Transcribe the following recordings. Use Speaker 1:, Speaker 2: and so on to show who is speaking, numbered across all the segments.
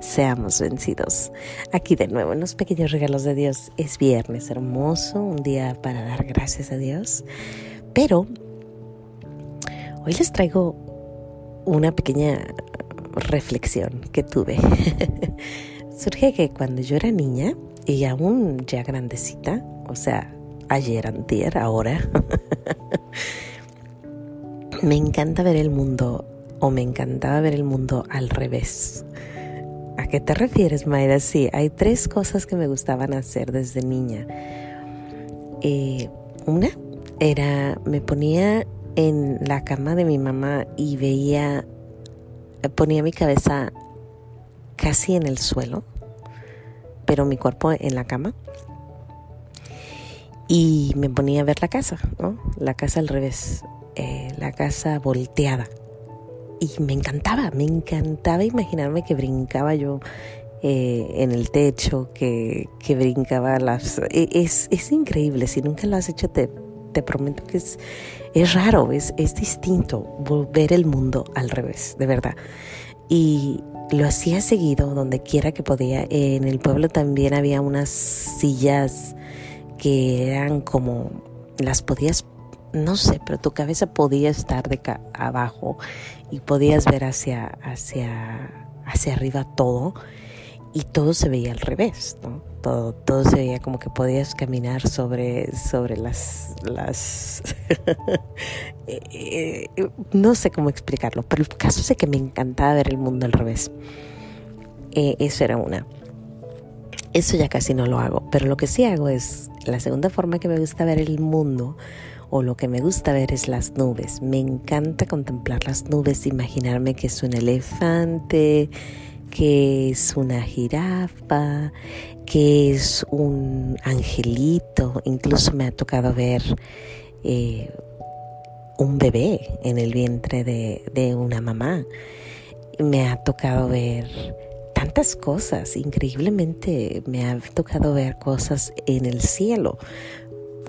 Speaker 1: seamos vencidos. Aquí de nuevo en los pequeños regalos de Dios. Es viernes hermoso, un día para dar gracias a Dios. Pero hoy les traigo una pequeña reflexión que tuve. Surge que cuando yo era niña y aún ya grandecita, o sea, ayer, antier, ahora, me encanta ver el mundo o me encantaba ver el mundo al revés. ¿A qué te refieres, Maida? Sí, hay tres cosas que me gustaban hacer desde niña. Eh, una era, me ponía en la cama de mi mamá y veía, ponía mi cabeza casi en el suelo, pero mi cuerpo en la cama. Y me ponía a ver la casa, ¿no? La casa al revés, eh, la casa volteada y me encantaba, me encantaba imaginarme que brincaba yo eh, en el techo, que, que brincaba las... E, es, es, increíble, si nunca lo has hecho te, te prometo que es, es raro, es, es distinto ver el mundo al revés, de verdad. Y lo hacía seguido, donde quiera que podía. En el pueblo también había unas sillas que eran como, las podías no sé, pero tu cabeza podía estar de abajo y podías ver hacia, hacia, hacia arriba todo y todo se veía al revés, ¿no? Todo, todo se veía como que podías caminar sobre, sobre las... las eh, eh, no sé cómo explicarlo, pero el caso es que me encantaba ver el mundo al revés. Eh, eso era una. Eso ya casi no lo hago, pero lo que sí hago es, la segunda forma que me gusta ver el mundo o lo que me gusta ver es las nubes. Me encanta contemplar las nubes, imaginarme que es un elefante, que es una jirafa, que es un angelito. Incluso me ha tocado ver eh, un bebé en el vientre de, de una mamá. Me ha tocado ver tantas cosas, increíblemente me ha tocado ver cosas en el cielo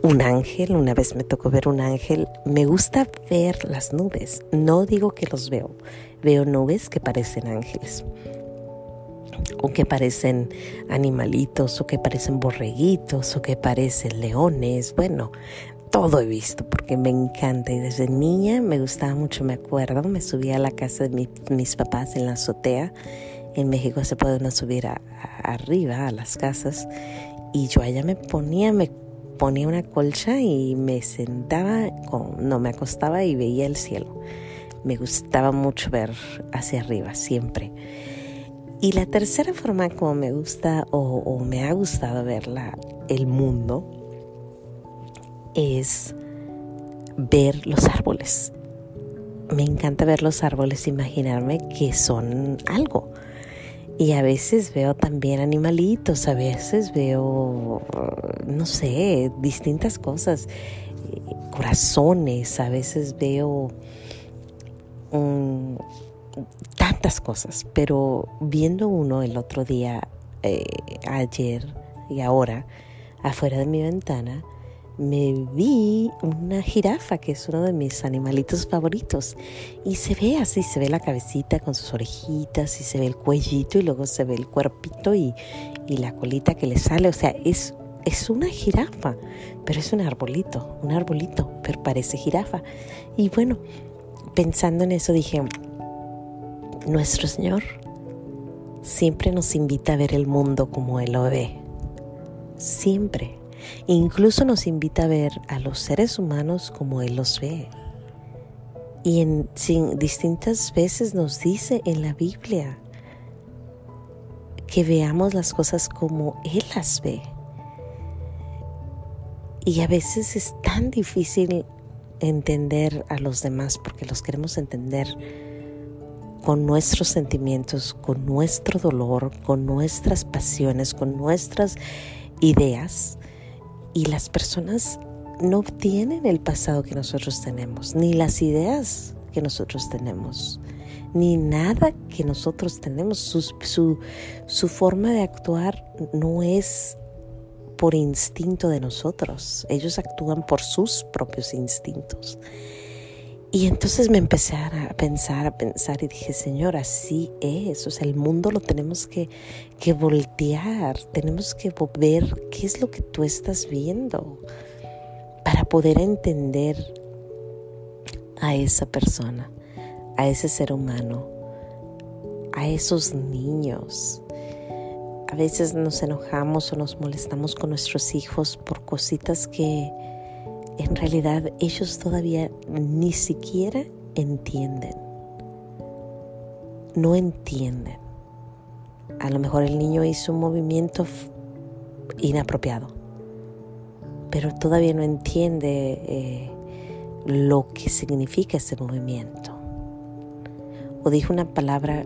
Speaker 1: un ángel, una vez me tocó ver un ángel, me gusta ver las nubes, no digo que los veo, veo nubes que parecen ángeles o que parecen animalitos o que parecen borreguitos o que parecen leones, bueno, todo he visto porque me encanta. Y desde niña me gustaba mucho, me acuerdo, me subía a la casa de mis papás en la azotea, en México se puede uno subir arriba a las casas y yo allá me ponía, me ponía una colcha y me sentaba, no me acostaba y veía el cielo. Me gustaba mucho ver hacia arriba, siempre. Y la tercera forma como me gusta o, me ha gustado ver el mundo es ver los árboles. Me encanta ver los árboles, imaginarme que son algo. Y a veces veo también animalitos, a veces veo, no sé, distintas cosas, corazones, a veces veo mm, tantas cosas, pero viendo uno el otro día, eh, ayer y ahora, afuera de mi ventana, me vi una jirafa, que es uno de mis animalitos favoritos. Y se ve así, se ve la cabecita con sus orejitas y se ve el cuellito y luego se ve el cuerpito y, la colita que le sale. O sea, es, es una jirafa, pero es un arbolito, un arbolito, pero parece jirafa. Y bueno, pensando en eso dije, nuestro Señor siempre nos invita a ver el mundo como Él lo ve. Siempre Incluso nos invita a ver a los seres humanos como Él los ve. Y en distintas veces nos dice en la Biblia que veamos las cosas como Él las ve. Y a veces es tan difícil entender a los demás porque los queremos entender con nuestros sentimientos, con nuestro dolor, con nuestras pasiones, con nuestras ideas. Y las personas no tienen el pasado que nosotros tenemos, ni las ideas que nosotros tenemos, ni nada que nosotros tenemos. Su, su, forma de actuar no es por instinto de nosotros, ellos actúan por sus propios instintos. Y entonces me empecé a pensar, a pensar y dije, Señor, así es. O sea, el mundo lo tenemos que, que voltear, tenemos que ver qué es lo que tú estás viendo para poder entender a esa persona, a ese ser humano, a esos niños. A veces nos enojamos o nos molestamos con nuestros hijos por cositas que en realidad ellos todavía ni siquiera entienden. No entienden. A lo mejor el niño hizo un movimiento inapropiado, pero todavía no entiende eh, lo que significa ese movimiento. O dijo una palabra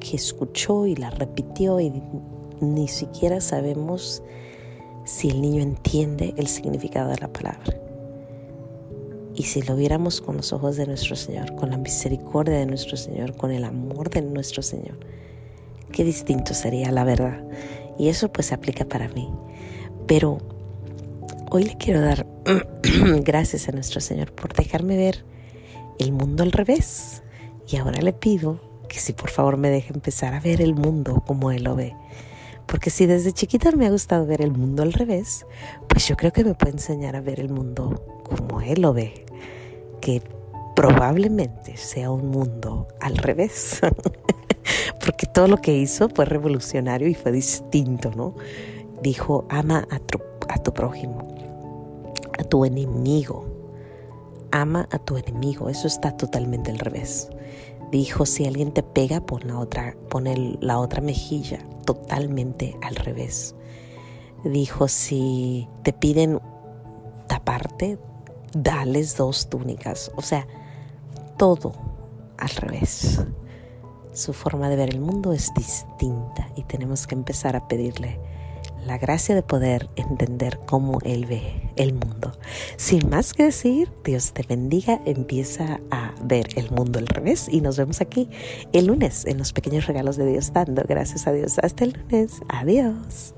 Speaker 1: que escuchó y la repitió y ni siquiera sabemos si el niño entiende el significado de la palabra. Y si lo viéramos con los ojos de nuestro Señor, con la misericordia de nuestro Señor, con el amor de nuestro Señor, qué distinto sería la verdad. Y eso pues aplica para mí. Pero hoy le quiero dar gracias a nuestro Señor por dejarme ver el mundo al revés. Y ahora le pido que si por favor me deje empezar a ver el mundo como Él lo ve. Porque si desde chiquita me ha gustado ver el mundo al revés, pues yo creo que me puede enseñar a ver el mundo como Él lo ve probablemente sea un mundo al revés, porque todo lo que hizo fue revolucionario y fue distinto, ¿no? Dijo, ama a tu, a tu prójimo, a tu enemigo, ama a tu enemigo, eso está totalmente al revés. Dijo, si alguien te pega, pon la otra, pon la otra mejilla, totalmente al revés. Dijo, si te piden taparte, dales dos túnicas. O sea, todo al revés. Su forma de ver el mundo es distinta y tenemos que empezar a pedirle la gracia de poder entender cómo Él ve el mundo. Sin más que decir, Dios te bendiga, empieza a ver el mundo al revés y nos vemos aquí el lunes en los pequeños regalos de Dios dando. Gracias a Dios. Hasta el lunes. Adiós.